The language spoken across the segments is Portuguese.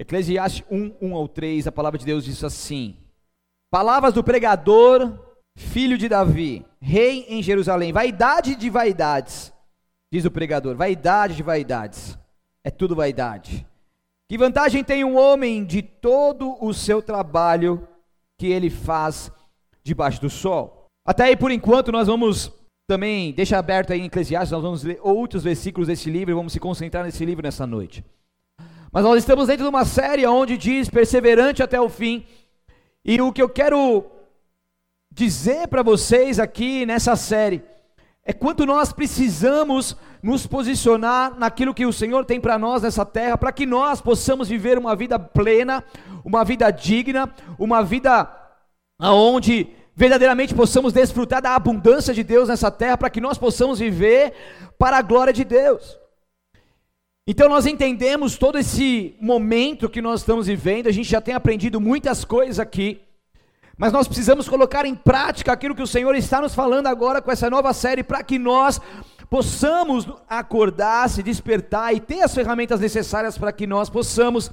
Eclesiastes 1, 1 ao 3, a palavra de Deus diz assim: Palavras do pregador, filho de Davi, rei em Jerusalém, vaidade de vaidades, diz o pregador, vaidade de vaidades, é tudo vaidade. Que vantagem tem um homem de todo o seu trabalho que ele faz debaixo do sol? Até aí, por enquanto, nós vamos também, deixa aberto aí em Eclesiastes, nós vamos ler outros versículos desse livro e vamos se concentrar nesse livro nessa noite. Mas nós estamos dentro de uma série onde diz perseverante até o fim. E o que eu quero dizer para vocês aqui nessa série é quanto nós precisamos nos posicionar naquilo que o Senhor tem para nós nessa terra, para que nós possamos viver uma vida plena, uma vida digna, uma vida aonde verdadeiramente possamos desfrutar da abundância de Deus nessa terra, para que nós possamos viver para a glória de Deus. Então nós entendemos todo esse momento que nós estamos vivendo, a gente já tem aprendido muitas coisas aqui, mas nós precisamos colocar em prática aquilo que o Senhor está nos falando agora com essa nova série, para que nós possamos acordar, se despertar e ter as ferramentas necessárias para que nós possamos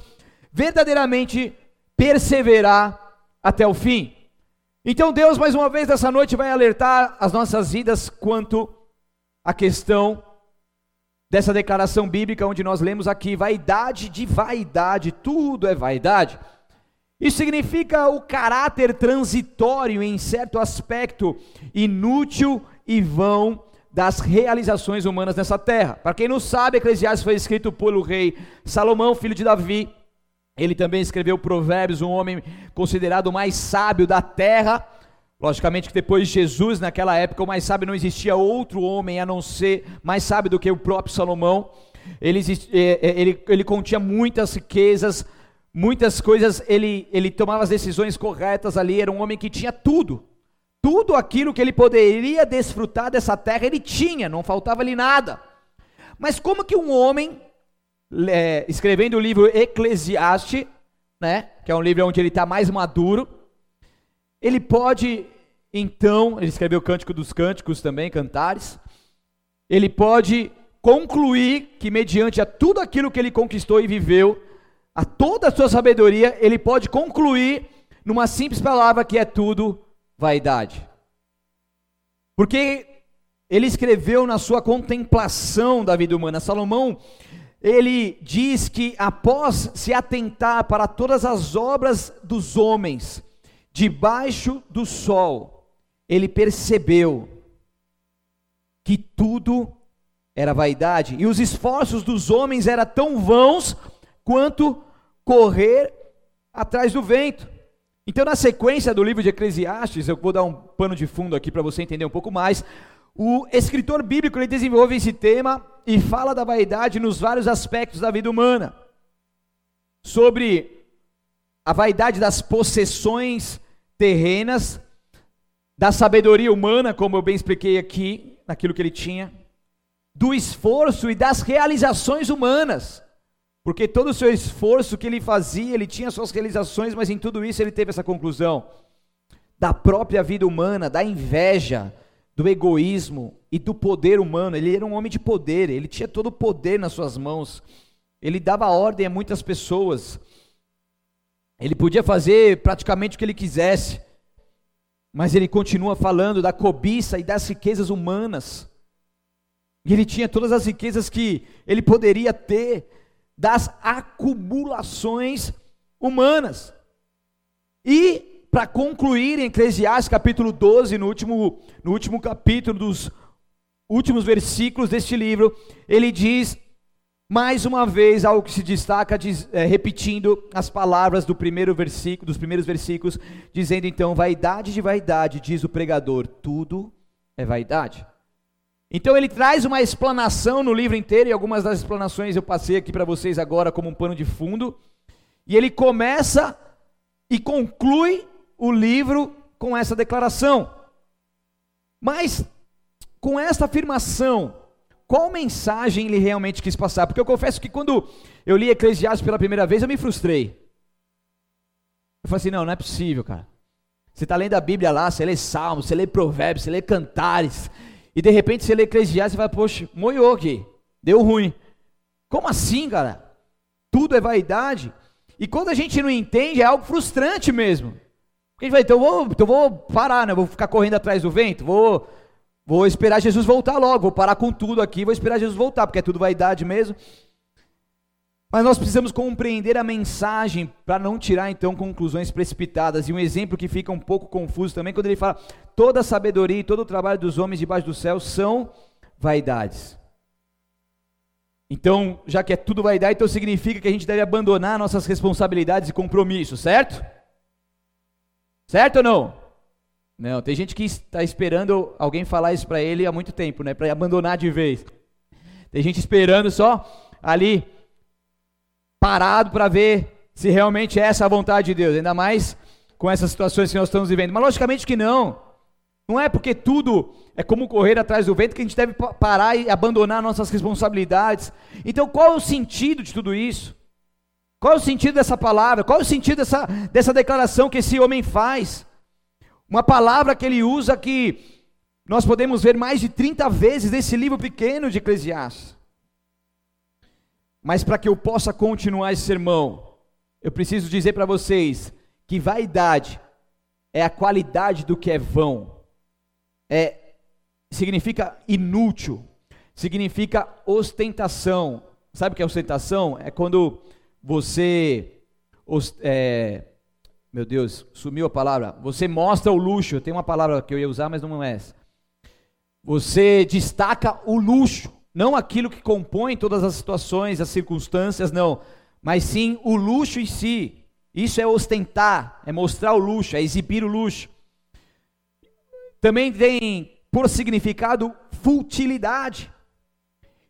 verdadeiramente perseverar até o fim. Então Deus, mais uma vez, nessa noite vai alertar as nossas vidas quanto à questão dessa declaração bíblica, onde nós lemos aqui: vaidade de vaidade, tudo é vaidade. Isso significa o caráter transitório, em certo aspecto, inútil e vão das realizações humanas nessa terra. Para quem não sabe, Eclesiastes foi escrito pelo rei Salomão, filho de Davi, ele também escreveu Provérbios, um homem considerado o mais sábio da terra. Logicamente que depois de Jesus, naquela época, o mais sábio não existia outro homem a não ser mais sábio do que o próprio Salomão. Ele, é, é, ele, ele continha muitas riquezas, muitas coisas, ele, ele tomava as decisões corretas ali, era um homem que tinha tudo. Tudo aquilo que ele poderia desfrutar dessa terra, ele tinha, não faltava lhe nada. Mas como que um homem é, escrevendo o livro Eclesiastes, né, que é um livro onde ele está mais maduro, ele pode, então, ele escreveu o Cântico dos Cânticos também, Cantares, ele pode concluir que, mediante a tudo aquilo que ele conquistou e viveu, a toda a sua sabedoria, ele pode concluir numa simples palavra que é tudo vaidade. Porque ele escreveu na sua contemplação da vida humana. Salomão, ele diz que após se atentar para todas as obras dos homens debaixo do sol, ele percebeu que tudo era vaidade e os esforços dos homens eram tão vãos quanto correr atrás do vento. Então, na sequência do livro de Eclesiastes, eu vou dar um pano de fundo aqui para você entender um pouco mais. O escritor bíblico ele desenvolve esse tema e fala da vaidade nos vários aspectos da vida humana. Sobre a vaidade das possessões terrenas, da sabedoria humana, como eu bem expliquei aqui, naquilo que ele tinha, do esforço e das realizações humanas. Porque todo o seu esforço que ele fazia, ele tinha suas realizações, mas em tudo isso ele teve essa conclusão da própria vida humana, da inveja, do egoísmo e do poder humano. Ele era um homem de poder, ele tinha todo o poder nas suas mãos. Ele dava ordem a muitas pessoas. Ele podia fazer praticamente o que ele quisesse. Mas ele continua falando da cobiça e das riquezas humanas. E ele tinha todas as riquezas que ele poderia ter das acumulações humanas. E para concluir em Eclesiastes capítulo 12, no último, no último capítulo dos últimos versículos deste livro, ele diz mais uma vez algo que se destaca, diz, é, repetindo as palavras do primeiro versículo, dos primeiros versículos, dizendo então: vaidade de vaidade, diz o pregador, tudo é vaidade. Então ele traz uma explanação no livro inteiro, e algumas das explanações eu passei aqui para vocês agora como um pano de fundo, e ele começa e conclui o livro com essa declaração. Mas, com esta afirmação, qual mensagem ele realmente quis passar? Porque eu confesso que quando eu li Eclesiastes pela primeira vez, eu me frustrei. Eu falei assim: não, não é possível, cara. Você está lendo a Bíblia lá, você lê Salmos, você lê Provérbios, você lê Cantares, e de repente você lê Eclesiastes e vai, poxa, moiou aqui, deu ruim. Como assim, cara? Tudo é vaidade. E quando a gente não entende, é algo frustrante mesmo. Porque a gente vai, então vou, então vou parar, né? Vou ficar correndo atrás do vento, vou, vou esperar Jesus voltar logo, vou parar com tudo aqui, vou esperar Jesus voltar, porque é tudo vaidade mesmo. Mas nós precisamos compreender a mensagem para não tirar então conclusões precipitadas. E um exemplo que fica um pouco confuso também, quando ele fala: toda a sabedoria e todo o trabalho dos homens debaixo do céu são vaidades. Então, já que é tudo vaidade, então significa que a gente deve abandonar nossas responsabilidades e compromissos, certo? Certo ou não? Não, tem gente que está esperando alguém falar isso para ele há muito tempo, né? Para abandonar de vez. Tem gente esperando só ali parado para ver se realmente é essa a vontade de Deus, ainda mais com essas situações que nós estamos vivendo. Mas logicamente que não. Não é porque tudo é como correr atrás do vento que a gente deve parar e abandonar nossas responsabilidades. Então, qual é o sentido de tudo isso? Qual é o sentido dessa palavra? Qual é o sentido dessa, dessa declaração que esse homem faz? Uma palavra que ele usa que nós podemos ver mais de 30 vezes nesse livro pequeno de Eclesiastes. Mas para que eu possa continuar esse sermão, eu preciso dizer para vocês que vaidade é a qualidade do que é vão. É significa inútil, significa ostentação. Sabe o que é ostentação? É quando você é, meu Deus, sumiu a palavra. Você mostra o luxo. Tem uma palavra que eu ia usar, mas não é essa. Você destaca o luxo. Não aquilo que compõe todas as situações, as circunstâncias, não, mas sim o luxo em si. Isso é ostentar, é mostrar o luxo, é exibir o luxo. Também tem por significado futilidade.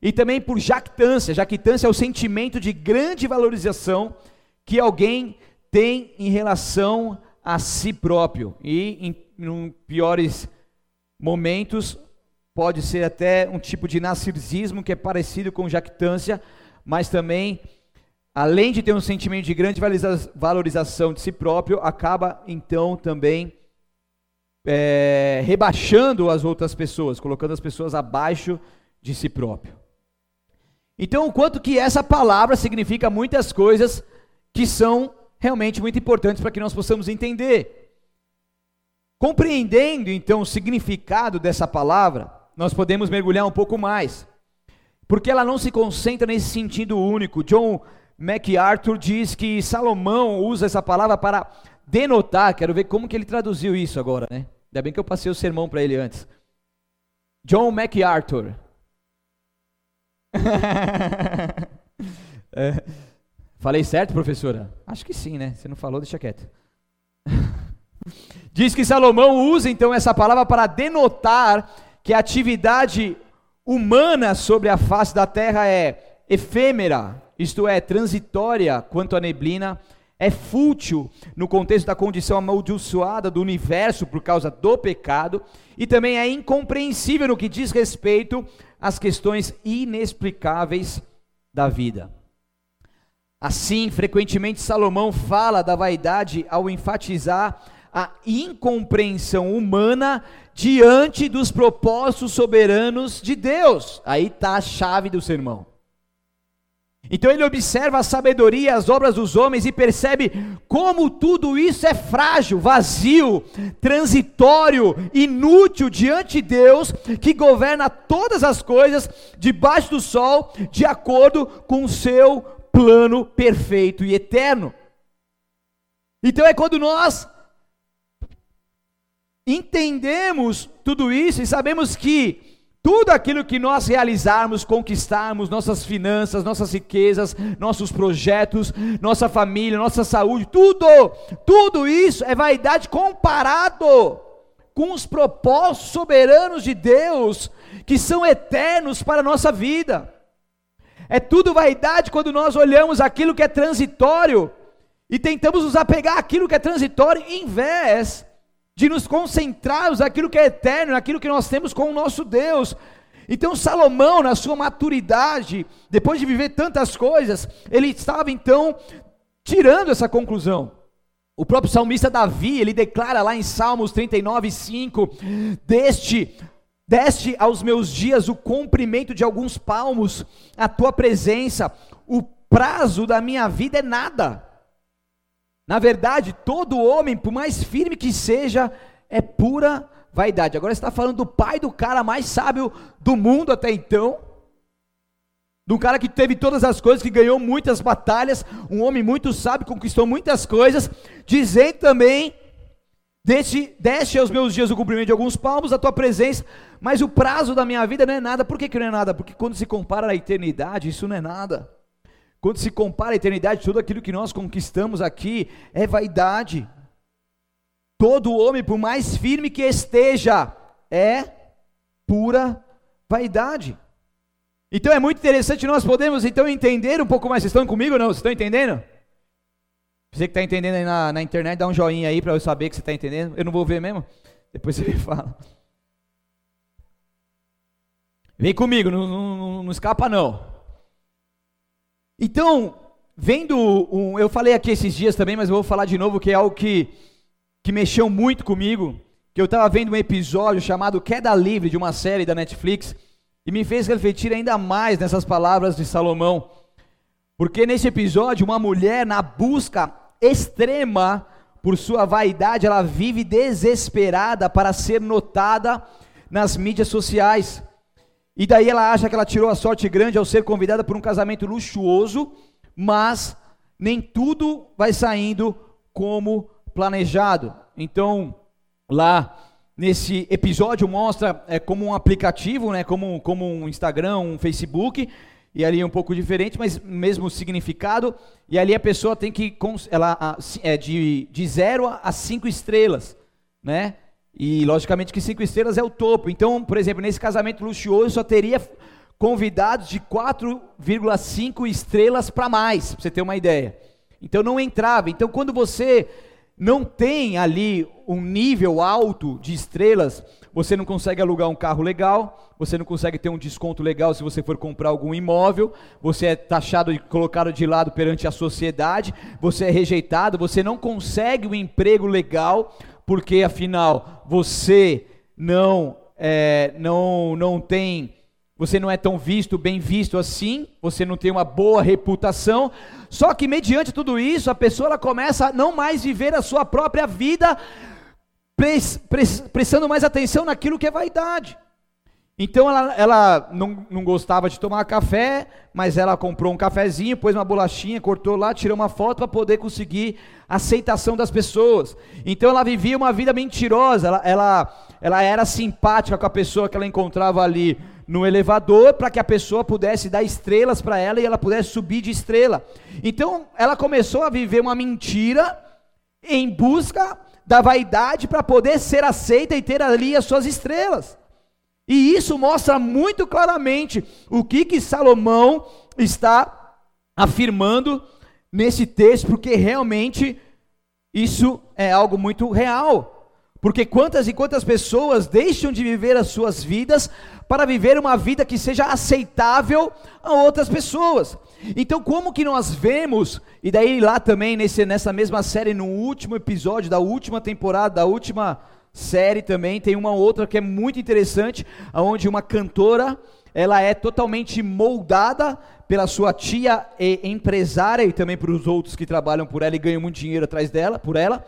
E também por jactância. Jactância é o sentimento de grande valorização que alguém tem em relação a si próprio. E em, em piores momentos, pode ser até um tipo de narcisismo que é parecido com jactância, mas também, além de ter um sentimento de grande valorização de si próprio, acaba então também é, rebaixando as outras pessoas, colocando as pessoas abaixo de si próprio. Então, o quanto que essa palavra significa muitas coisas que são realmente muito importantes para que nós possamos entender. Compreendendo então o significado dessa palavra, nós podemos mergulhar um pouco mais. Porque ela não se concentra nesse sentido único. John MacArthur diz que Salomão usa essa palavra para denotar, quero ver como que ele traduziu isso agora, né? Ainda bem que eu passei o sermão para ele antes. John MacArthur. é, falei certo, professora? Acho que sim, né? Você não falou, deixa quieto. Diz que Salomão usa então essa palavra para denotar que a atividade humana sobre a face da terra é efêmera, isto é, transitória quanto à neblina, é fútil no contexto da condição amaldiçoada do universo por causa do pecado, e também é incompreensível no que diz respeito às questões inexplicáveis da vida. Assim, frequentemente Salomão fala da vaidade ao enfatizar a incompreensão humana diante dos propósitos soberanos de Deus. Aí está a chave do sermão. Então ele observa a sabedoria as obras dos homens e percebe como tudo isso é frágil, vazio, transitório, inútil diante de Deus, que governa todas as coisas debaixo do sol, de acordo com o seu plano perfeito e eterno. Então é quando nós entendemos tudo isso e sabemos que tudo aquilo que nós realizarmos, conquistarmos, nossas finanças, nossas riquezas, nossos projetos, nossa família, nossa saúde, tudo, tudo isso é vaidade comparado com os propósitos soberanos de Deus, que são eternos para a nossa vida. É tudo vaidade quando nós olhamos aquilo que é transitório e tentamos nos apegar àquilo que é transitório, em vez de nos concentrarmos naquilo que é eterno, naquilo que nós temos com o nosso Deus. Então Salomão, na sua maturidade, depois de viver tantas coisas, ele estava então tirando essa conclusão. O próprio salmista Davi, ele declara lá em Salmos 39, 5: Deste, deste aos meus dias o comprimento de alguns palmos, a tua presença, o prazo da minha vida é nada. Na verdade, todo homem, por mais firme que seja, é pura vaidade. Agora está falando do pai do cara mais sábio do mundo até então. Do cara que teve todas as coisas, que ganhou muitas batalhas, um homem muito sábio, conquistou muitas coisas, dizendo também: Deixe, deixe aos meus dias o cumprimento de alguns palmos, a tua presença, mas o prazo da minha vida não é nada. Por que, que não é nada? Porque quando se compara à eternidade, isso não é nada. Quando se compara à eternidade, tudo aquilo que nós conquistamos aqui é vaidade. Todo homem, por mais firme que esteja, é pura vaidade. Então é muito interessante, nós podemos então entender um pouco mais. Vocês estão comigo ou não? Vocês estão entendendo? Você que está entendendo aí na, na, internet, dá um joinha aí para eu saber que você está entendendo. Eu não vou ver mesmo. Depois você me fala. Vem comigo, não, não, não escapa não. Então, vendo um, eu falei aqui esses dias também, mas eu vou falar de novo que é algo que que mexeu muito comigo, que eu estava vendo um episódio chamado Queda Livre de uma série da Netflix e me fez refletir ainda mais nessas palavras de Salomão. Porque nesse episódio, uma mulher na busca extrema por sua vaidade, ela vive desesperada para ser notada nas mídias sociais. E daí ela acha que ela tirou a sorte grande ao ser convidada por um casamento luxuoso, mas nem tudo vai saindo como planejado. Então, lá nesse episódio mostra é, como um aplicativo, né, como, como um Instagram, um Facebook, e ali é um pouco diferente, mas mesmo significado, e ali a pessoa tem que, ela é de, de zero a cinco estrelas, né, e logicamente que cinco estrelas é o topo, então, por exemplo, nesse casamento luxuoso só teria convidados de 4,5 estrelas para mais, para você ter uma ideia, então não entrava, então quando você não tem ali um nível alto de estrelas, você não consegue alugar um carro legal, você não consegue ter um desconto legal se você for comprar algum imóvel, você é taxado e colocado de lado perante a sociedade, você é rejeitado, você não consegue um emprego legal, porque afinal você não, é, não, não tem você não é tão visto, bem visto assim, você não tem uma boa reputação. Só que mediante tudo isso, a pessoa ela começa a não mais viver a sua própria vida, prestando mais atenção naquilo que é vaidade. Então ela, ela não, não, gostava de tomar café, mas ela comprou um cafezinho, pôs uma bolachinha, cortou lá, tirou uma foto para poder conseguir a aceitação das pessoas. Então ela vivia uma vida mentirosa, ela, ela, ela era simpática com a pessoa que ela encontrava ali no elevador para que a pessoa pudesse dar estrelas para ela e ela pudesse subir de estrela. Então ela começou a viver uma mentira em busca da vaidade para poder ser aceita e ter ali as suas estrelas. E isso mostra muito claramente o que que Salomão está afirmando nesse texto, porque realmente isso é algo muito real. Porque quantas e quantas pessoas deixam de viver as suas vidas para viver uma vida que seja aceitável a outras pessoas. Então, como que nós vemos, e daí lá também nesse, nessa mesma série, no último episódio da última temporada, da última série também, tem uma outra que é muito interessante, onde uma cantora, ela é totalmente moldada pela sua tia e empresária, e também para os outros que trabalham por ela e ganham muito dinheiro atrás dela, por ela,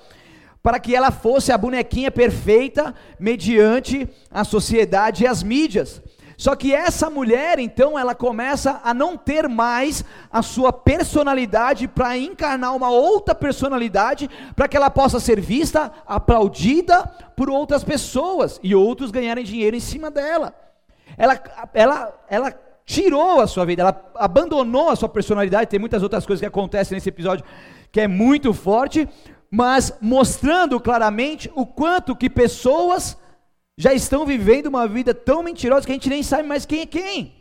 para que ela fosse a bonequinha perfeita mediante a sociedade e as mídias. Só que essa mulher, então, ela começa a não ter mais a sua personalidade para encarnar uma outra personalidade, para que ela possa ser vista, aplaudida por outras pessoas e outros ganharem dinheiro em cima dela. Ela, ela, ela tirou a sua vida, ela abandonou a sua personalidade. Tem muitas outras coisas que acontecem nesse episódio que é muito forte, mas mostrando claramente o quanto que pessoas já estão vivendo uma vida tão mentirosa que a gente nem sabe mais quem é quem.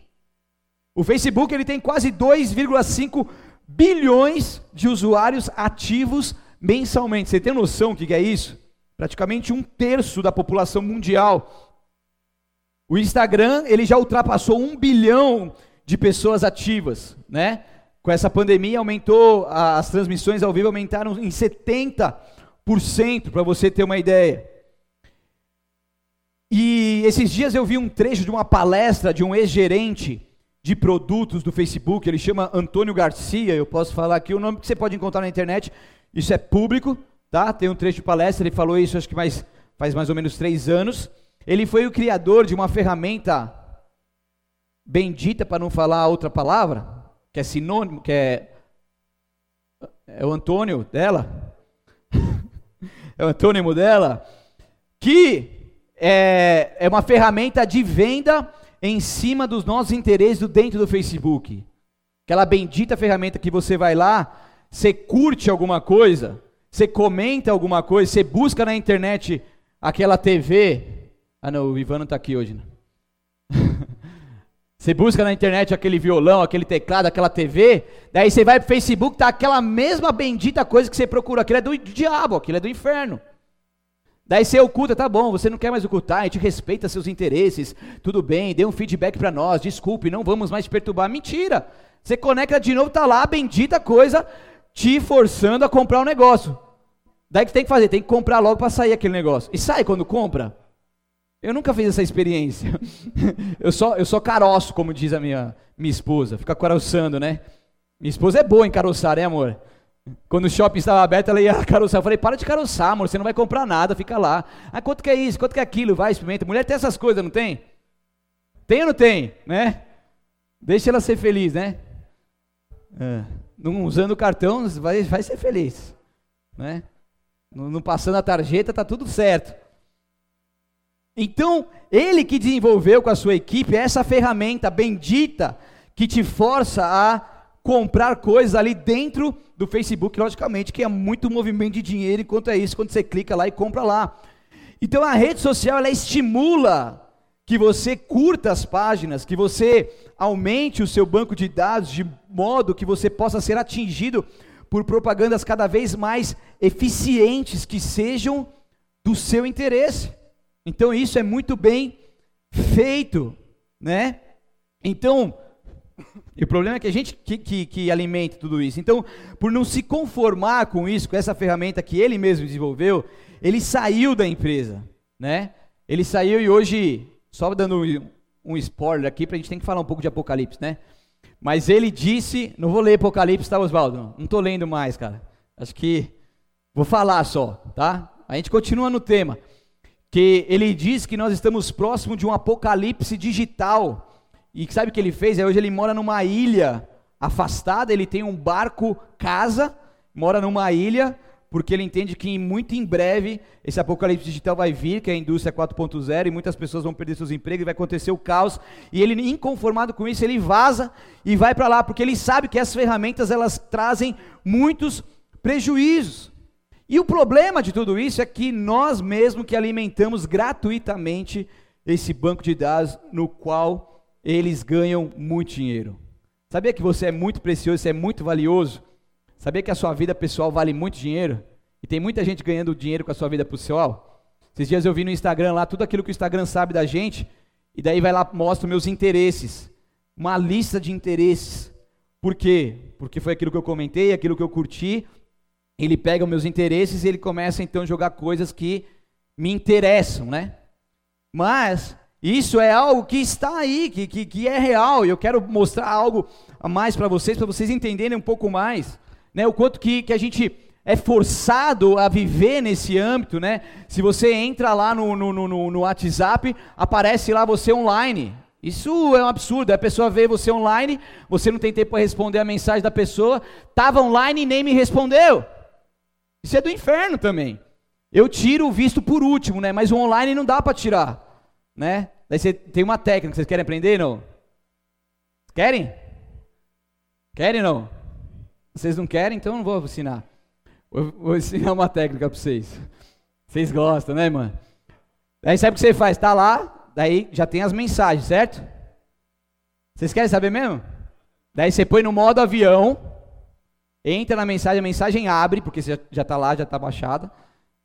O Facebook ele tem quase 2,5 bilhões de usuários ativos mensalmente. Você tem noção do que é isso? Praticamente um terço da população mundial. O Instagram ele já ultrapassou um bilhão de pessoas ativas, né? Com essa pandemia aumentou, as transmissões ao vivo aumentaram em 70%, para você ter uma ideia. E esses dias eu vi um trecho de uma palestra de um ex-gerente de produtos do Facebook, ele chama Antônio Garcia, eu posso falar aqui o nome que você pode encontrar na internet, isso é público, tá? Tem um trecho de palestra, ele falou isso acho que mais, faz mais ou menos três anos. Ele foi o criador de uma ferramenta bendita, para não falar outra palavra, que é sinônimo, que é, é o Antônio dela, é o antônimo dela, que é, é uma ferramenta de venda em cima dos nossos interesses dentro do Facebook. Aquela bendita ferramenta que você vai lá, você curte alguma coisa, você comenta alguma coisa, você busca na internet aquela TV. Ah não, o Ivan não está aqui hoje. Né? Você busca na internet aquele violão, aquele teclado, aquela TV, daí você vai para o Facebook, tá aquela mesma bendita coisa que você procura. Aquilo é do diabo, aquilo é do inferno. Daí você oculta, tá bom, você não quer mais ocultar, a gente respeita seus interesses, tudo bem, dê um feedback para nós, desculpe, não vamos mais perturbar. Mentira! Você conecta de novo, tá lá a bendita coisa te forçando a comprar um negócio. Daí que tem que fazer, tem que comprar logo para sair aquele negócio. E sai quando compra? Eu nunca fiz essa experiência. eu só eu só caroço, como diz a minha minha esposa, fica caroçando, né? Minha esposa é boa em caroçar, né, amor? Quando o shopping estava aberto, ela ia caroçar. Eu falei, para de caroçar, amor, você não vai comprar nada, fica lá. Ah, quanto que é isso? Quanto que é aquilo? Vai, experimenta. Mulher tem essas coisas, não tem? Tem ou não tem? Né? Deixa ela ser feliz, né? É. Não usando o cartão, vai, vai ser feliz. Né? Não, não passando a tarjeta, tá tudo certo. Então, ele que desenvolveu com a sua equipe essa ferramenta bendita que te força a comprar coisas ali dentro do Facebook, logicamente, que é muito movimento de dinheiro enquanto é isso, quando você clica lá e compra lá. Então a rede social ela estimula que você curta as páginas, que você aumente o seu banco de dados de modo que você possa ser atingido por propagandas cada vez mais eficientes que sejam do seu interesse. Então isso é muito bem feito, né? Então, e o problema é que a gente que, que, que, alimenta tudo isso. Então, por não se conformar com isso, com essa ferramenta que ele mesmo desenvolveu, ele saiu da empresa, né? Ele saiu e hoje, só dando um spoiler aqui, para a gente tem que falar um pouco de Apocalipse, né? Mas ele disse, não vou ler Apocalipse, tá, Oswaldo? Não estou lendo mais, cara. Acho que vou falar só, tá? A gente continua no tema. Que ele diz que nós estamos próximo de um apocalipse digital e sabe o que ele fez? É, hoje ele mora numa ilha afastada, ele tem um barco casa, mora numa ilha, porque ele entende que muito em breve esse apocalipse digital vai vir, que é a indústria 4.0, e muitas pessoas vão perder seus empregos, e vai acontecer o caos, e ele inconformado com isso, ele vaza e vai para lá, porque ele sabe que as ferramentas elas trazem muitos prejuízos. E o problema de tudo isso é que nós mesmos que alimentamos gratuitamente esse banco de dados no qual eles ganham muito dinheiro. Sabia que você é muito precioso, você é muito valioso? Sabia que a sua vida pessoal vale muito dinheiro? E tem muita gente ganhando dinheiro com a sua vida pessoal? Esses dias eu vi no Instagram lá tudo aquilo que o Instagram sabe da gente, e daí vai lá mostra meus interesses. Uma lista de interesses. Por quê? Porque foi aquilo que eu comentei, aquilo que eu curti. Ele pega os meus interesses e ele começa então a jogar coisas que me interessam, né? Mas isso é algo que está aí, que, que, que é real, e eu quero mostrar algo a mais para vocês, para vocês entenderem um pouco mais, né, o quanto que, que a gente é forçado a viver nesse âmbito, né? Se você entra lá no, no, no, no WhatsApp, aparece lá você online. Isso é um absurdo, a pessoa vê você online, você não tem tempo para responder a mensagem da pessoa, estava online e nem me respondeu. Isso é do inferno também. Eu tiro o visto por último, né? Mas o online não dá para tirar né? Daí você tem uma técnica, vocês querem aprender não? Querem? Querem não? Vocês não querem, então eu não vou ensinar. Vou, ensinar uma técnica para vocês. Vocês gostam, né, mano? Daí sabe o que você faz? Tá lá, daí já tem as mensagens, certo? Vocês querem saber mesmo? Daí você põe no modo avião, entra na mensagem, a mensagem abre, porque você já está lá, já está baixada.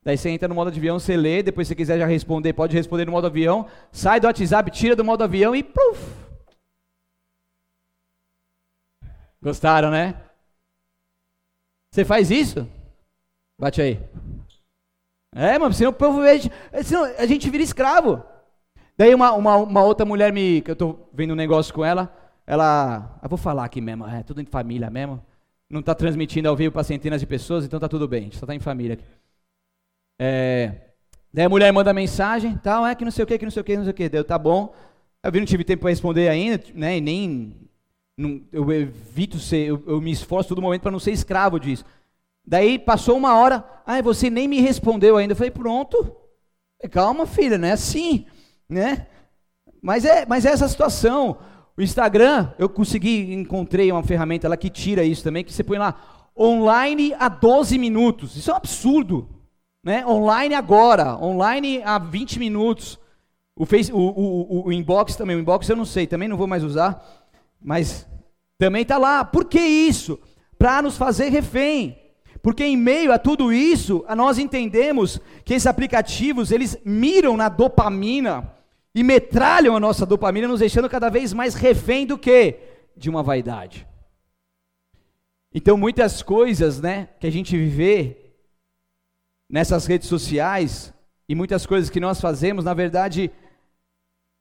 Daí você entra no modo avião, você lê, depois se quiser já responder, pode responder no modo avião, sai do WhatsApp, tira do modo avião e puf. Gostaram, né? Você faz isso? Bate aí. É, mano, senão o povo senão a gente vira escravo. Daí uma, uma, uma outra mulher me, que eu tô vendo um negócio com ela, ela, eu vou falar aqui mesmo, é tudo em família mesmo. Não está transmitindo ao vivo para centenas de pessoas, então tá tudo bem, a gente só está em família aqui. É, daí a mulher manda mensagem, tal, é que não sei o que, que não sei o que, não sei o que, deu, tá bom. Eu vi, não tive tempo para responder ainda, né, e nem, não, eu evito ser, eu, eu me esforço todo momento para não ser escravo disso. Daí passou uma hora, ah, você nem me respondeu ainda. Eu falei, pronto, calma filha, não é assim, né? Mas é, mas é essa situação. O Instagram, eu consegui, encontrei uma ferramenta lá que tira isso também, que você põe lá, online a 12 minutos. Isso é um absurdo. Né? Online agora, online a 20 minutos. O, face, o, o, o, inbox também, o inbox eu não sei, também não vou mais usar, mas também está lá. Por que isso? Para nos fazer refém. Porque em meio a tudo isso, nós entendemos que esses aplicativos, eles miram na dopamina, e metralham a nossa dopamina, nos deixando cada vez mais refém do que? De uma vaidade. Então, muitas coisas, né, que a gente vê nessas redes sociais e muitas coisas que nós fazemos, na verdade,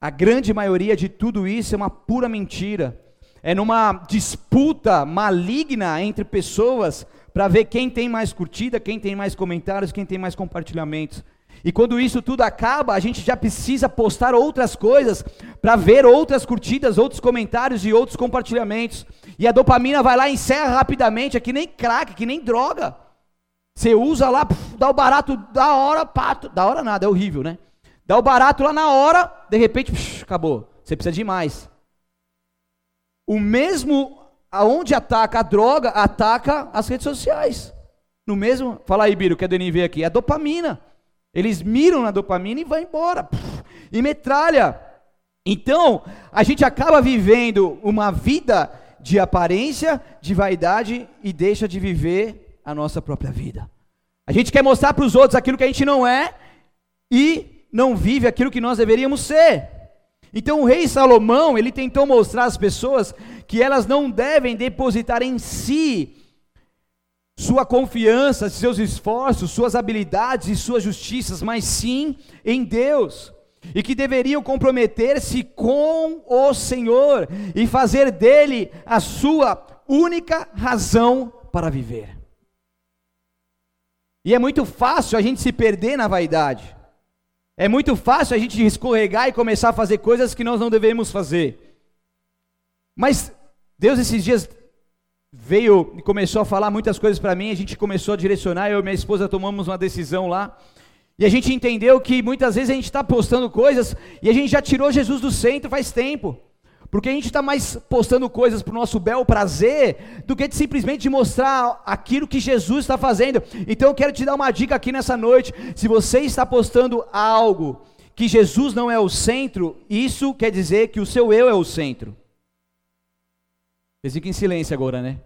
a grande maioria de tudo isso é uma pura mentira. É numa disputa maligna entre pessoas para ver quem tem mais curtida, quem tem mais comentários, quem tem mais compartilhamentos. E quando isso tudo acaba, a gente já precisa postar outras coisas para ver outras curtidas, outros comentários e outros compartilhamentos. E a dopamina vai lá e encerra rapidamente, é que nem crack, que nem droga. Você usa lá, puf, dá o barato da hora, pato, da hora nada, é horrível, né? Dá o barato lá na hora, de repente, puf, acabou. Você precisa de mais. O mesmo aonde ataca a droga, ataca as redes sociais. No mesmo, fala aí, Biro, que a Denis veio aqui, é a dopamina. Eles miram na dopamina e vão embora. E metralha. Então, a gente acaba vivendo uma vida de aparência, de vaidade e deixa de viver a nossa própria vida. A gente quer mostrar para os outros aquilo que a gente não é e não vive aquilo que nós deveríamos ser. Então o rei Salomão, ele tentou mostrar às pessoas que elas não devem depositar em si sua confiança, seus esforços, suas habilidades e suas justiças, mas sim em Deus. E que deveriam comprometer-se com o Senhor e fazer dele a sua única razão para viver. E é muito fácil a gente se perder na vaidade. É muito fácil a gente escorregar e começar a fazer coisas que nós não devemos fazer. Mas Deus esses dias veio e começou a falar muitas coisas para mim, a gente começou a direcionar, eu e minha esposa tomamos uma decisão lá, e a gente entendeu que muitas vezes a gente está postando coisas e a gente já tirou Jesus do centro faz tempo. Porque a gente está mais postando coisas para o nosso bel prazer do que de simplesmente mostrar aquilo que Jesus está fazendo. Então eu quero te dar uma dica aqui nessa noite. Se você está postando algo que Jesus não é o centro, isso quer dizer que o seu eu é o centro. Eles ficam em silêncio agora, né?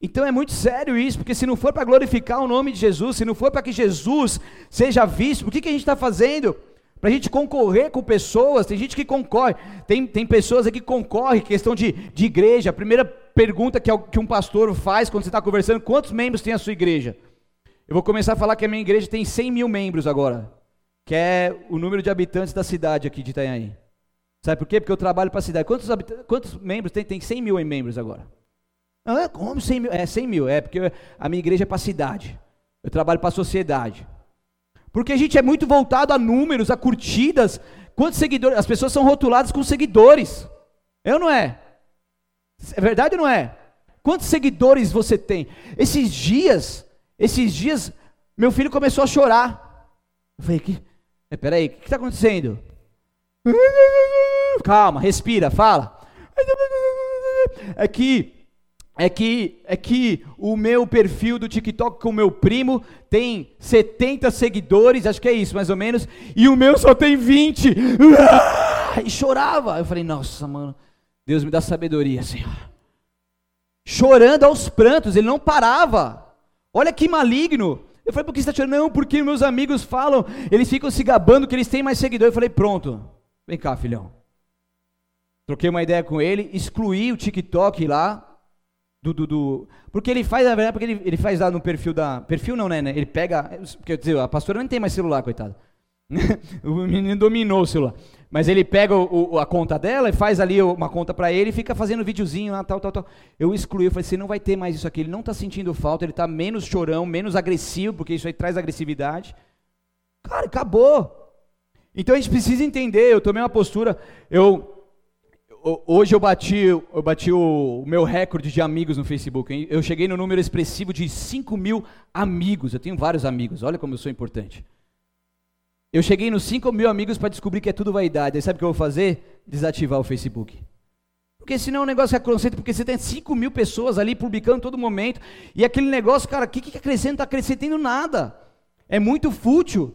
Então é muito sério isso, porque se não for para glorificar o nome de Jesus, se não for para que Jesus seja visto, o que, que a gente está fazendo? Para a gente concorrer com pessoas, tem gente que concorre, tem, tem pessoas aqui que concorrem, questão de, de igreja. A primeira pergunta que, que um pastor faz quando você está conversando, quantos membros tem a sua igreja? Eu vou começar a falar que a minha igreja tem 100 mil membros agora, que é o número de habitantes da cidade aqui de Itanhaém. Sabe por quê? Porque eu trabalho para a cidade. Quantos, quantos membros tem? Tem 100 mil membros agora. Ah, como 100 mil? É 100 mil, é porque a minha igreja é para a cidade. Eu trabalho para a sociedade. Porque a gente é muito voltado a números, a curtidas. Quantos seguidores? As pessoas são rotuladas com seguidores. Eu não é? É verdade ou não é? Quantos seguidores você tem? Esses dias, esses dias, meu filho começou a chorar. Eu falei, que, é, peraí, o que está acontecendo? Calma, respira, fala. É que é que é que o meu perfil do TikTok com o meu primo tem 70 seguidores, acho que é isso mais ou menos, e o meu só tem 20. E chorava. Eu falei: "Nossa, mano, Deus me dá sabedoria, Senhor." Chorando aos prantos, ele não parava. Olha que maligno. Eu falei: "Por que você está chorando?" Não, porque meus amigos falam, eles ficam se gabando que eles têm mais seguidores. Eu falei: "Pronto. Vem cá, filhão." Troquei uma ideia com ele, excluí o TikTok lá, do, do, do, porque ele faz, na verdade, porque ele, ele faz lá no perfil da. Perfil não, né? né ele pega. Quer dizer, a pastora não tem mais celular, coitado. o menino dominou o celular. Mas ele pega o, o, a conta dela e faz ali uma conta para ele e fica fazendo videozinho lá, tal, tal, tal. Eu excluí, eu falei, você não vai ter mais isso aqui. Ele não está sentindo falta, ele está menos chorão, menos agressivo, porque isso aí traz agressividade. Cara, acabou. Então a gente precisa entender, eu tomei uma postura, eu hoje eu bati, eu bati o, meu recorde de amigos no Facebook. Hein? Eu cheguei no número expressivo de 5 mil amigos. Eu tenho vários amigos, olha como eu sou importante. Eu cheguei nos 5 mil amigos para descobrir que é tudo vaidade. Aí sabe o que eu vou fazer? Desativar o Facebook. Porque senão o negócio é conceito, porque você tem 5 mil pessoas ali publicando todo momento. E aquele negócio, cara, o que, que acrescenta? Não está acrescentando nada. É muito fútil.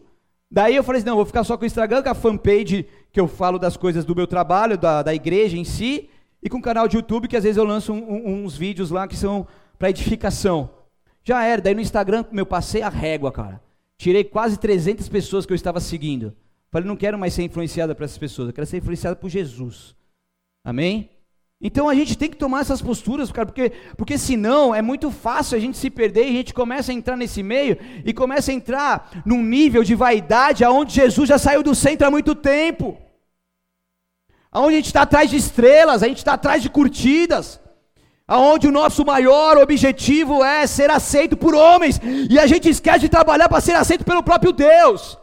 Daí eu falei assim, não, vou ficar só com o Instagram, com a fanpage que eu falo das coisas do meu trabalho, da, da igreja em si, e com o canal de YouTube, que às vezes eu lanço um, um, uns vídeos lá que são para edificação. Já era, daí no Instagram eu passei a régua, cara. Tirei quase 300 pessoas que eu estava seguindo. Falei, não quero mais ser influenciada por essas pessoas, eu quero ser influenciada por Jesus. Amém? Então a gente tem que tomar essas posturas, cara, porque, porque senão é muito fácil a gente se perder e a gente começa a entrar nesse meio e começa a entrar num nível de vaidade aonde Jesus já saiu do centro há muito tempo. Aonde a gente está atrás de estrelas, a gente está atrás de curtidas, aonde o nosso maior objetivo é ser aceito por homens, e a gente esquece de trabalhar para ser aceito pelo próprio Deus.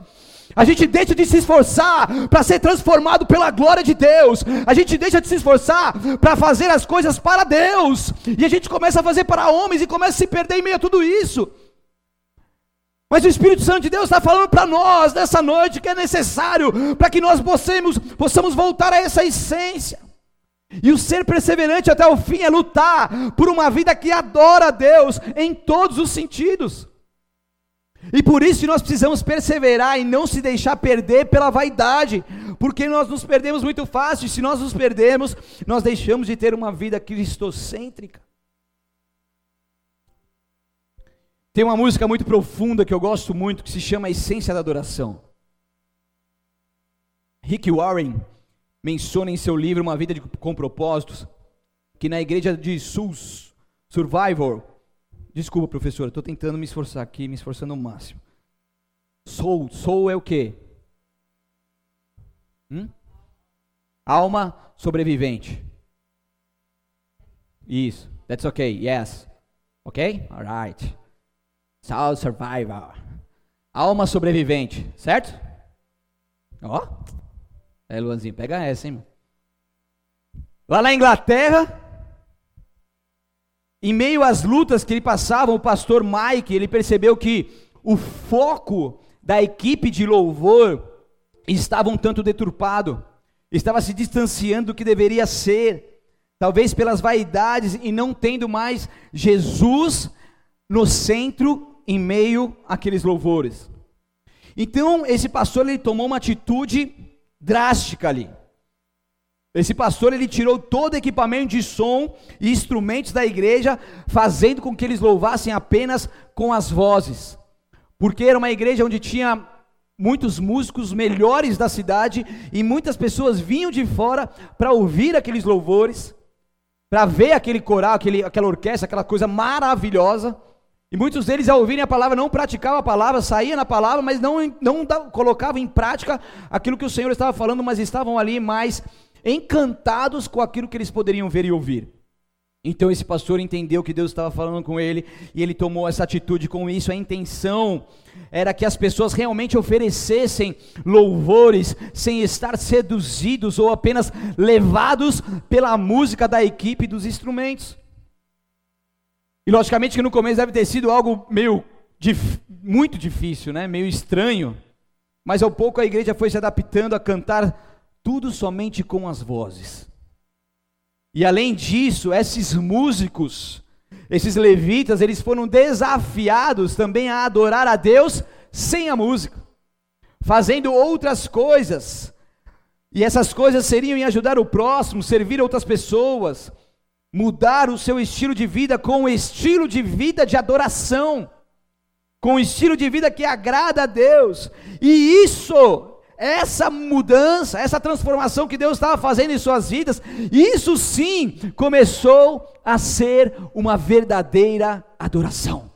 A gente deixa de se esforçar para ser transformado pela glória de Deus. A gente deixa de se esforçar para fazer as coisas para Deus. E a gente começa a fazer para homens e começa a se perder em meio a tudo isso. Mas o Espírito Santo de Deus está falando para nós nessa noite que é necessário para que nós possamos, possamos voltar a essa essência. E o ser perseverante até o fim é lutar por uma vida que adora a Deus em todos os sentidos. E por isso nós precisamos perseverar e não se deixar perder pela vaidade, porque nós nos perdemos muito fácil, e se nós nos perdemos, nós deixamos de ter uma vida cristocêntrica. Tem uma música muito profunda que eu gosto muito, que se chama A Essência da Adoração. Rick Warren menciona em seu livro Uma Vida de, com Propósitos, que na igreja de Sus, Survivor, Desculpa, professora, estou tentando me esforçar aqui, me esforçando ao máximo. Soul, soul é o quê? Hum? Alma sobrevivente. Isso. That's okay. Yes. Ok? Alright. Soul survival. Alma sobrevivente, certo? Ó. É, Luanzinho, pega essa, hein? Lá na Inglaterra, em meio às lutas que ele passava, o pastor Mike, ele percebeu que o foco da equipe de louvor estava um tanto deturpado, estava se distanciando do que deveria ser, talvez pelas vaidades e não tendo mais Jesus no centro em meio àqueles louvores. Então, esse pastor ele tomou uma atitude drástica ali. Esse pastor ele tirou todo o equipamento de som e instrumentos da igreja, fazendo com que eles louvassem apenas com as vozes. Porque era uma igreja onde tinha muitos músicos melhores da cidade e muitas pessoas vinham de fora para ouvir aqueles louvores, para ver aquele coral, aquele, aquela orquestra, aquela coisa maravilhosa. E muitos deles, ao ouvirem a palavra, não praticavam a palavra, saíam na palavra, mas não, não colocavam em prática aquilo que o Senhor estava falando, mas estavam ali mais encantados com aquilo que eles poderiam ver e ouvir. Então esse pastor entendeu que Deus estava falando com ele e ele tomou essa atitude com isso. A intenção era que as pessoas realmente oferecessem louvores sem estar seduzidos ou apenas levados pela música da equipe dos instrumentos. E logicamente que no começo deve ter sido algo meio dif muito difícil, né? Meio estranho. Mas ao pouco a igreja foi se adaptando a cantar tudo somente com as vozes. E além disso, esses músicos, esses levitas, eles foram desafiados também a adorar a Deus sem a música, fazendo outras coisas. E essas coisas seriam em ajudar o próximo, servir outras pessoas, mudar o seu estilo de vida com o estilo de vida de adoração, com o estilo de vida que agrada a Deus. E isso essa mudança, essa transformação que Deus estava fazendo em suas vidas, isso sim começou a ser uma verdadeira adoração.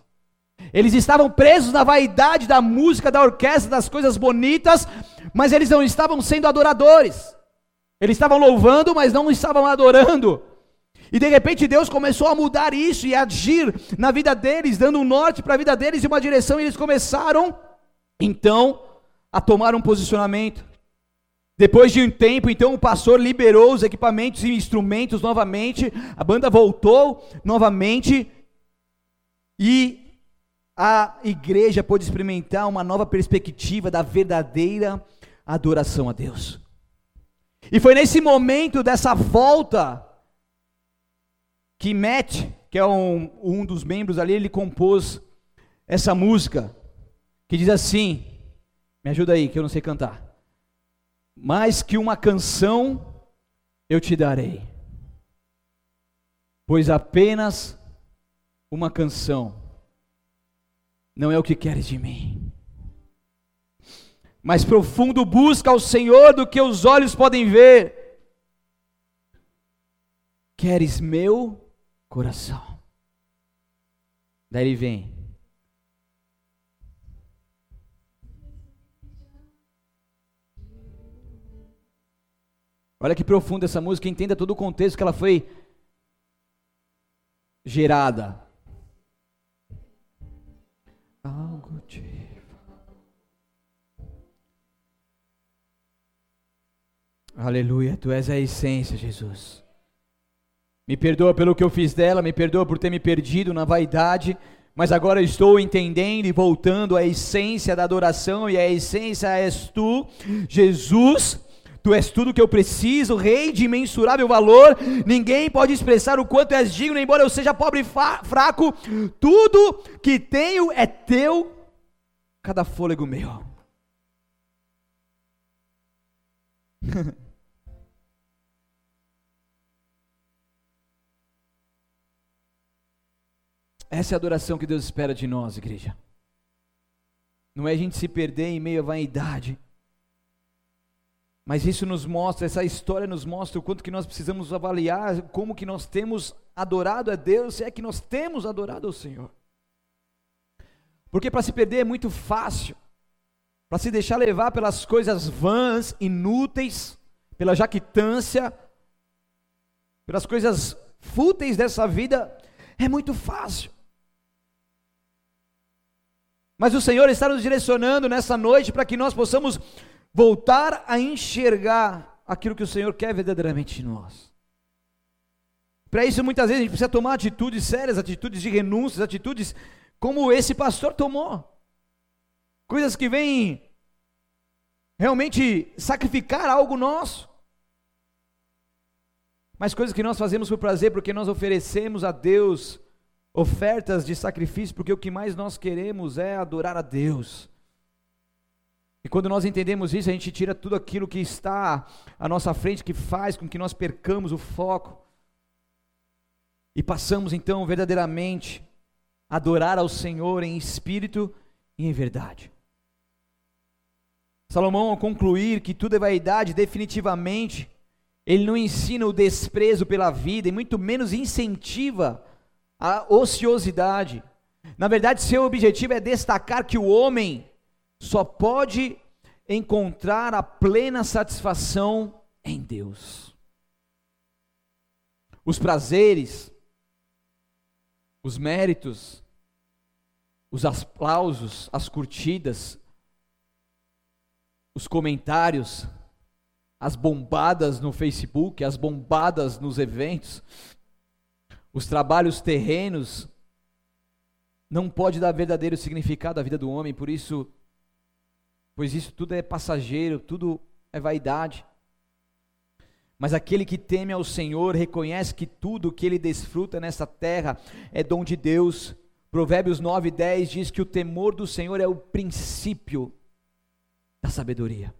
Eles estavam presos na vaidade da música, da orquestra, das coisas bonitas, mas eles não estavam sendo adoradores. Eles estavam louvando, mas não estavam adorando. E de repente Deus começou a mudar isso e agir na vida deles, dando um norte para a vida deles e uma direção, e eles começaram então a tomar um posicionamento. Depois de um tempo, então o pastor liberou os equipamentos e instrumentos novamente, a banda voltou novamente e a igreja pôde experimentar uma nova perspectiva da verdadeira adoração a Deus. E foi nesse momento dessa volta que Matt, que é um, um dos membros ali, ele compôs essa música que diz assim: me ajuda aí, que eu não sei cantar mais que uma canção eu te darei, pois apenas uma canção não é o que queres de mim. Mais profundo busca ao Senhor do que os olhos podem ver. Queres meu coração. Daí ele vem. Olha que profunda essa música, entenda todo o contexto que ela foi gerada. Algo te... Aleluia, tu és a essência, Jesus. Me perdoa pelo que eu fiz dela, me perdoa por ter me perdido na vaidade, mas agora estou entendendo e voltando à essência da adoração, e a essência és tu, Jesus Tu és tudo que eu preciso, rei de imensurável valor. Ninguém pode expressar o quanto és digno, embora eu seja pobre e fraco. Tudo que tenho é teu, cada fôlego meu. Essa é a adoração que Deus espera de nós, igreja. Não é a gente se perder em meio à vaidade mas isso nos mostra, essa história nos mostra o quanto que nós precisamos avaliar como que nós temos adorado a Deus, se é que nós temos adorado ao Senhor. Porque para se perder é muito fácil, para se deixar levar pelas coisas vãs, inúteis, pela jactância, pelas coisas fúteis dessa vida, é muito fácil. Mas o Senhor está nos direcionando nessa noite para que nós possamos voltar a enxergar aquilo que o Senhor quer verdadeiramente de nós. Para isso, muitas vezes, a gente precisa tomar atitudes sérias, atitudes de renúncias, atitudes como esse pastor tomou. Coisas que vêm realmente sacrificar algo nosso. Mas coisas que nós fazemos por prazer, porque nós oferecemos a Deus ofertas de sacrifício, porque o que mais nós queremos é adorar a Deus. E quando nós entendemos isso, a gente tira tudo aquilo que está à nossa frente, que faz com que nós percamos o foco. E passamos então verdadeiramente a adorar ao Senhor em espírito e em verdade. Salomão, ao concluir que tudo é vaidade, definitivamente, ele não ensina o desprezo pela vida e muito menos incentiva a ociosidade. Na verdade, seu objetivo é destacar que o homem só pode encontrar a plena satisfação em Deus. Os prazeres, os méritos, os aplausos, as curtidas, os comentários, as bombadas no Facebook, as bombadas nos eventos, os trabalhos terrenos, não pode dar verdadeiro significado à vida do homem, por isso pois isso tudo é passageiro, tudo é vaidade. Mas aquele que teme ao Senhor reconhece que tudo que ele desfruta nessa terra é dom de Deus. Provérbios 9, 10 diz que o temor do Senhor é o princípio da sabedoria.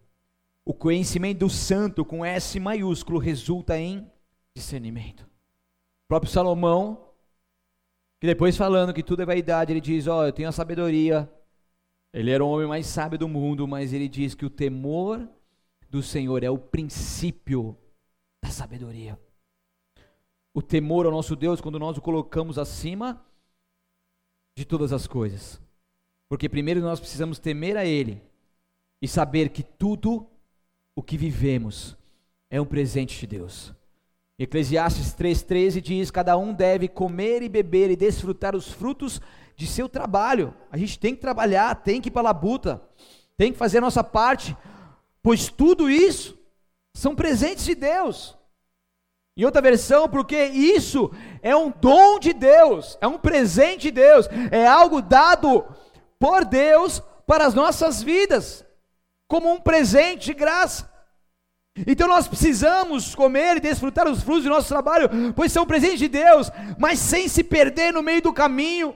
O conhecimento do santo, com S maiúsculo, resulta em discernimento. O próprio Salomão, que depois falando que tudo é vaidade, ele diz: Ó, oh, eu tenho a sabedoria, ele era o homem mais sábio do mundo, mas ele diz que o temor do Senhor é o princípio da sabedoria. O temor ao nosso Deus, quando nós o colocamos acima de todas as coisas. Porque primeiro nós precisamos temer a Ele, e saber que tudo o que vivemos é um presente de Deus. Eclesiastes 3,13 diz: Cada um deve comer e beber e desfrutar os frutos de seu trabalho. A gente tem que trabalhar, tem que ir para a labuta, tem que fazer a nossa parte, pois tudo isso são presentes de Deus. Em outra versão, porque isso é um dom de Deus, é um presente de Deus, é algo dado por Deus para as nossas vidas, como um presente de graça. Então nós precisamos comer e desfrutar os frutos do nosso trabalho, pois são presentes de Deus, mas sem se perder no meio do caminho,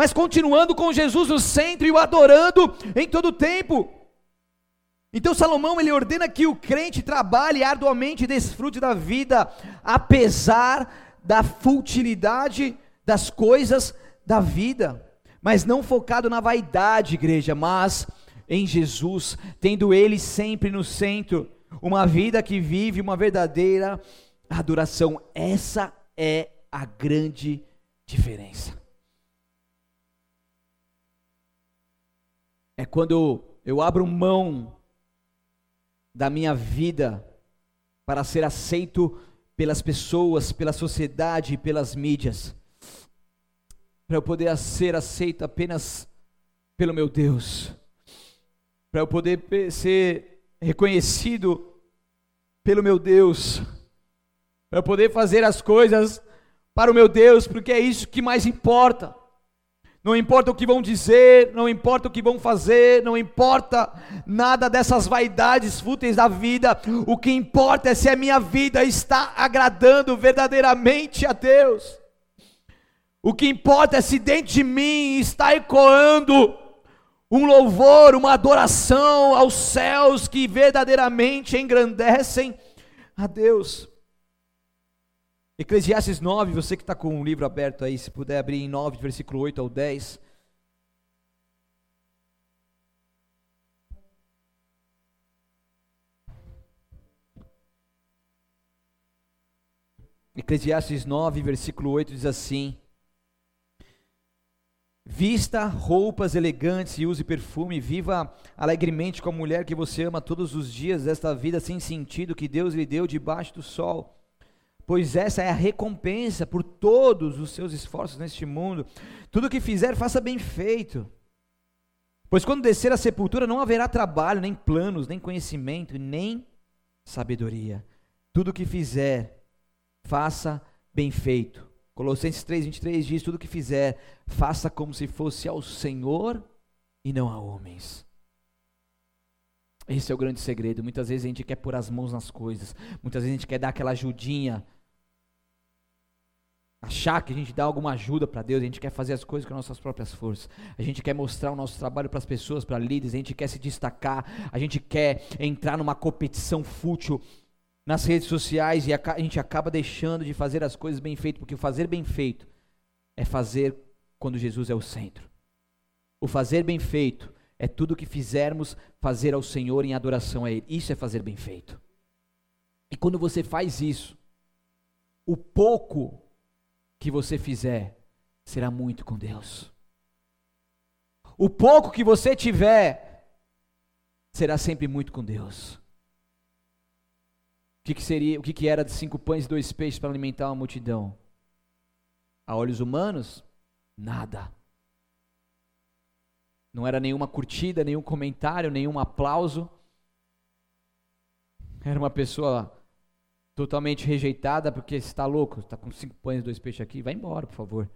mas continuando com Jesus no centro e o adorando em todo o tempo. Então Salomão ele ordena que o crente trabalhe arduamente e desfrute da vida, apesar da futilidade das coisas da vida, mas não focado na vaidade, igreja, mas em Jesus, tendo ele sempre no centro uma vida que vive uma verdadeira adoração. Essa é a grande diferença. É quando eu abro mão da minha vida para ser aceito pelas pessoas, pela sociedade, pelas mídias, para eu poder ser aceito apenas pelo meu Deus, para eu poder ser reconhecido pelo meu Deus, para poder fazer as coisas para o meu Deus, porque é isso que mais importa. Não importa o que vão dizer, não importa o que vão fazer, não importa nada dessas vaidades fúteis da vida. O que importa é se a minha vida está agradando verdadeiramente a Deus. O que importa é se dentro de mim está ecoando um louvor, uma adoração aos céus que verdadeiramente engrandecem a Deus. Eclesiastes 9, você que está com o livro aberto aí, se puder abrir em 9, versículo 8 ao 10. Eclesiastes 9, versículo 8 diz assim: Vista roupas elegantes e use perfume, viva alegremente com a mulher que você ama todos os dias desta vida sem sentido que Deus lhe deu debaixo do sol. Pois essa é a recompensa por todos os seus esforços neste mundo. Tudo que fizer, faça bem feito. Pois quando descer a sepultura não haverá trabalho, nem planos, nem conhecimento, nem sabedoria. Tudo que fizer, faça bem feito Colossenses 3, 23 diz: tudo que fizer, faça como se fosse ao Senhor e não a homens. Esse é o grande segredo. Muitas vezes a gente quer pôr as mãos nas coisas, muitas vezes a gente quer dar aquela ajudinha, achar que a gente dá alguma ajuda para Deus, a gente quer fazer as coisas com nossas próprias forças, a gente quer mostrar o nosso trabalho para as pessoas, para líderes, a gente quer se destacar, a gente quer entrar numa competição fútil nas redes sociais e a, gente acaba deixando de fazer as coisas bem feitas, porque o fazer bem feito é fazer quando Jesus é o centro. O fazer bem feito é tudo que fizermos fazer ao Senhor em adoração a Ele. Isso é fazer bem feito. E quando você faz isso, o pouco que você fizer será muito com Deus. O pouco que você tiver será sempre muito com Deus. O que, que seria, o que, que era de cinco pães e dois peixes para alimentar uma multidão? A olhos humanos, nada. Não era nenhuma curtida, nenhum comentário, nenhum aplauso. Era uma pessoa totalmente rejeitada, porque está louco, está com cinco pães e dois peixes aqui, vai embora, por favor.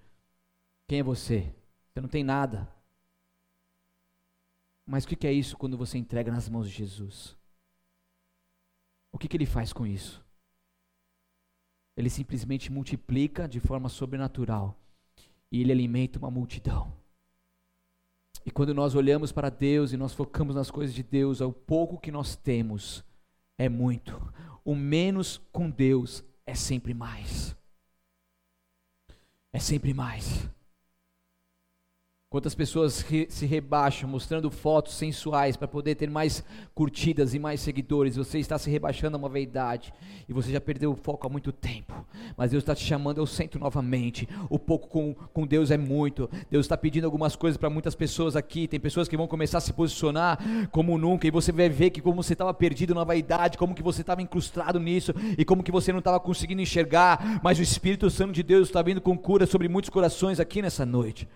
Quem é você? Você não tem nada. Mas o que é isso quando você entrega nas mãos de Jesus? O que, que ele faz com isso? Ele simplesmente multiplica de forma sobrenatural e ele alimenta uma multidão. E quando nós olhamos para Deus e nós focamos nas coisas de Deus, o pouco que nós temos é muito. O menos com Deus é sempre mais. É sempre mais. Quantas pessoas re, se rebaixam mostrando fotos sensuais para poder ter mais curtidas e mais seguidores. Você está se rebaixando a uma vaidade e você já perdeu o foco há muito tempo. Mas Deus está te chamando ao centro novamente. O pouco com, com Deus é muito. Deus está pedindo algumas coisas para muitas pessoas aqui. Tem pessoas que vão começar a se posicionar como nunca e você vai ver que como você estava perdido na vaidade, como que você estava incrustado nisso e como que você não estava conseguindo enxergar. Mas o Espírito Santo de Deus está vindo com cura sobre muitos corações aqui nessa noite.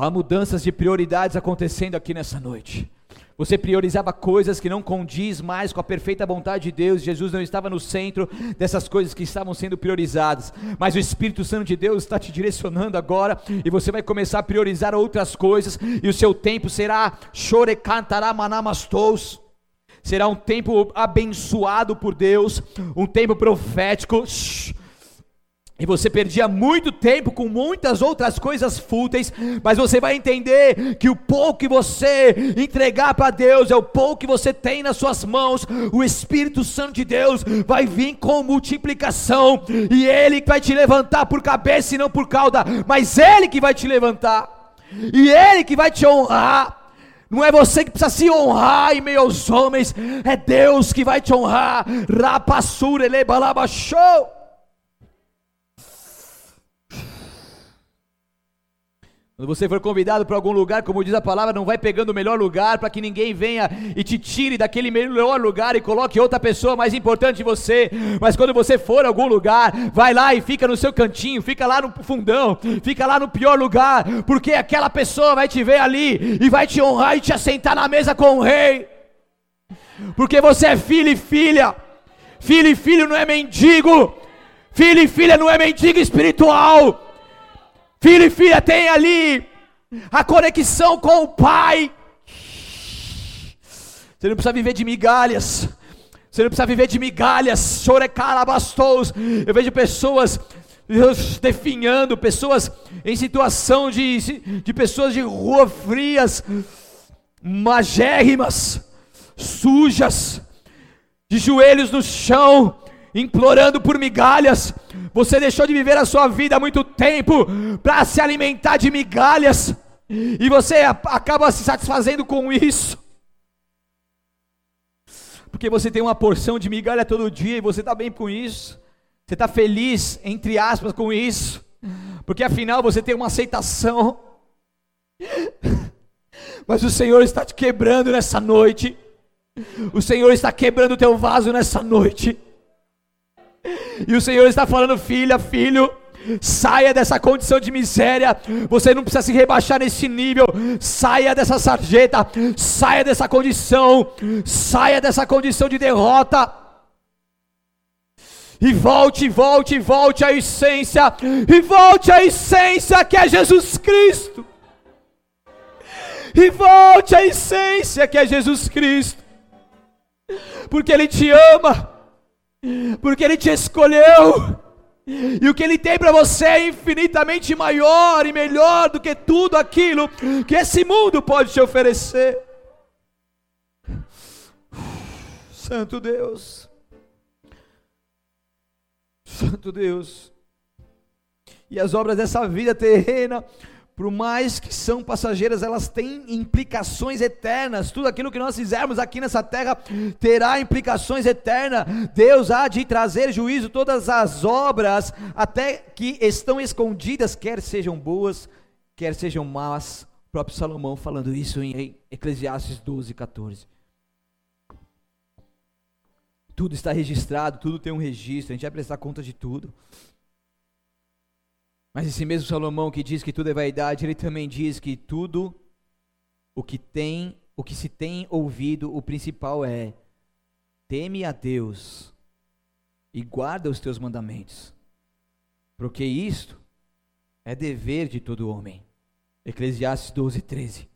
Há mudanças de prioridades acontecendo aqui nessa noite. Você priorizava coisas que não condiz mais com a perfeita vontade de Deus. Jesus não estava no centro dessas coisas que estavam sendo priorizadas. Mas o Espírito Santo de Deus está te direcionando agora e você vai começar a priorizar outras coisas e o seu tempo será chore cantará manamastos. Será um tempo abençoado por Deus, um tempo profético. Shhh e você perdia muito tempo com muitas outras coisas fúteis, mas você vai entender que o pouco que você entregar para Deus é o pouco que você tem nas suas mãos. O Espírito Santo de Deus vai vir com multiplicação, e Ele vai te levantar por cabeça e não por cauda, mas Ele que vai te levantar, e Ele que vai te honrar. Não é você que precisa se honrar em meio aos homens, é Deus que vai te honrar. Rapassura, ele show. Quando você for convidado para algum lugar, como diz a palavra, não vai pegando o melhor lugar para que ninguém venha e te tire daquele melhor lugar e coloque outra pessoa mais importante de você. Mas quando você for a algum lugar, vai lá e fica no seu cantinho, fica lá no fundão, fica lá no pior lugar, porque aquela pessoa vai te ver ali e vai te honrar e te assentar na mesa com o rei. Porque você é filho e filha. Filho e filho não é mendigo. Filho e filha não é mendigo espiritual. Filho e filha tem ali a conexão com o Pai. Você não precisa viver de migalhas. Você não precisa viver de migalhas. Chorecarabastos. Eu vejo pessoas definhando, pessoas em situação de, de pessoas de rua frias, magérrimas, sujas, de joelhos no chão, implorando por migalhas. Você deixou de viver a sua vida há muito tempo para se alimentar de migalhas, e você acaba se satisfazendo com isso. Porque você tem uma porção de migalha todo dia e você está bem com isso. Você está feliz, entre aspas, com isso. Porque afinal você tem uma aceitação. Mas o Senhor está te quebrando nessa noite. O Senhor está quebrando o teu vaso nessa noite. E o Senhor está falando, filha, filho, saia dessa condição de miséria. Você não precisa se rebaixar nesse nível. Saia dessa sarjeta, saia dessa condição, saia dessa condição de derrota. E volte, volte, volte à essência, e volte à essência que é Jesus Cristo. E volte à essência que é Jesus Cristo, porque Ele te ama porque Ele te escolheu. E o que Ele tem para você é infinitamente maior e melhor do que tudo aquilo que esse mundo pode te oferecer. Santo Deus, Santo Deus, e as obras dessa vida terrena por mais que são passageiras, elas têm implicações eternas. Tudo aquilo que nós fizermos aqui nessa terra terá implicações eternas. Deus há de trazer juízo todas as obras, até que estão escondidas, quer sejam boas, quer sejam más. O próprio Salomão falando isso em Eclesiastes 12, 14. Tudo está registrado, tudo tem um registro, a gente vai prestar conta de tudo. Mas esse mesmo Salomão que diz que tudo é vaidade, ele também diz que tudo o que tem, o que se tem ouvido, o principal é teme a Deus e guarda os teus mandamentos, porque isto é dever de todo homem. Eclesiastes 12, 13.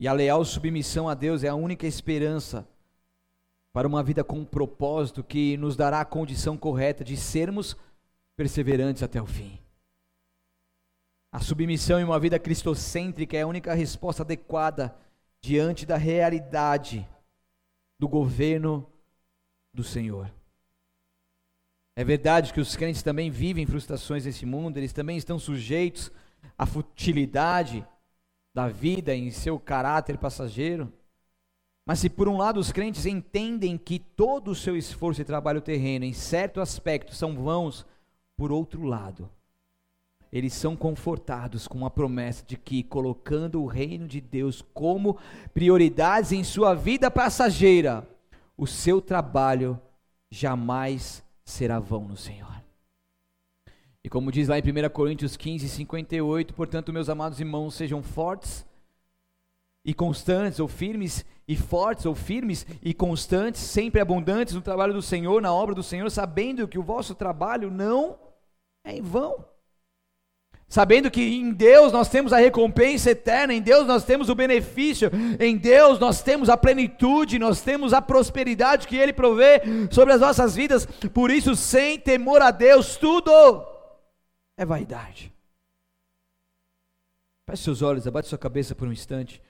E a leal submissão a Deus é a única esperança para uma vida com um propósito que nos dará a condição correta de sermos perseverantes até o fim. A submissão em uma vida cristocêntrica é a única resposta adequada diante da realidade do governo do Senhor. É verdade que os crentes também vivem frustrações nesse mundo, eles também estão sujeitos a futilidade da vida em seu caráter passageiro. Mas se por um lado os crentes entendem que todo o seu esforço e trabalho terreno, em certo aspecto, são vãos, por outro lado, eles são confortados com a promessa de que, colocando o reino de Deus como prioridades em sua vida passageira, o seu trabalho jamais será vão no Senhor. E como diz lá em 1 Coríntios 15, 58, portanto, meus amados irmãos, sejam fortes e constantes, ou firmes e fortes, ou firmes e constantes, sempre abundantes no trabalho do Senhor, na obra do Senhor, sabendo que o vosso trabalho não é em vão sabendo que em Deus nós temos a recompensa eterna, em Deus nós temos o benefício, em Deus nós temos a plenitude, nós temos a prosperidade que Ele provê sobre as nossas vidas, por isso, sem temor a Deus, tudo é vaidade. Feche seus olhos, abate sua cabeça por um instante.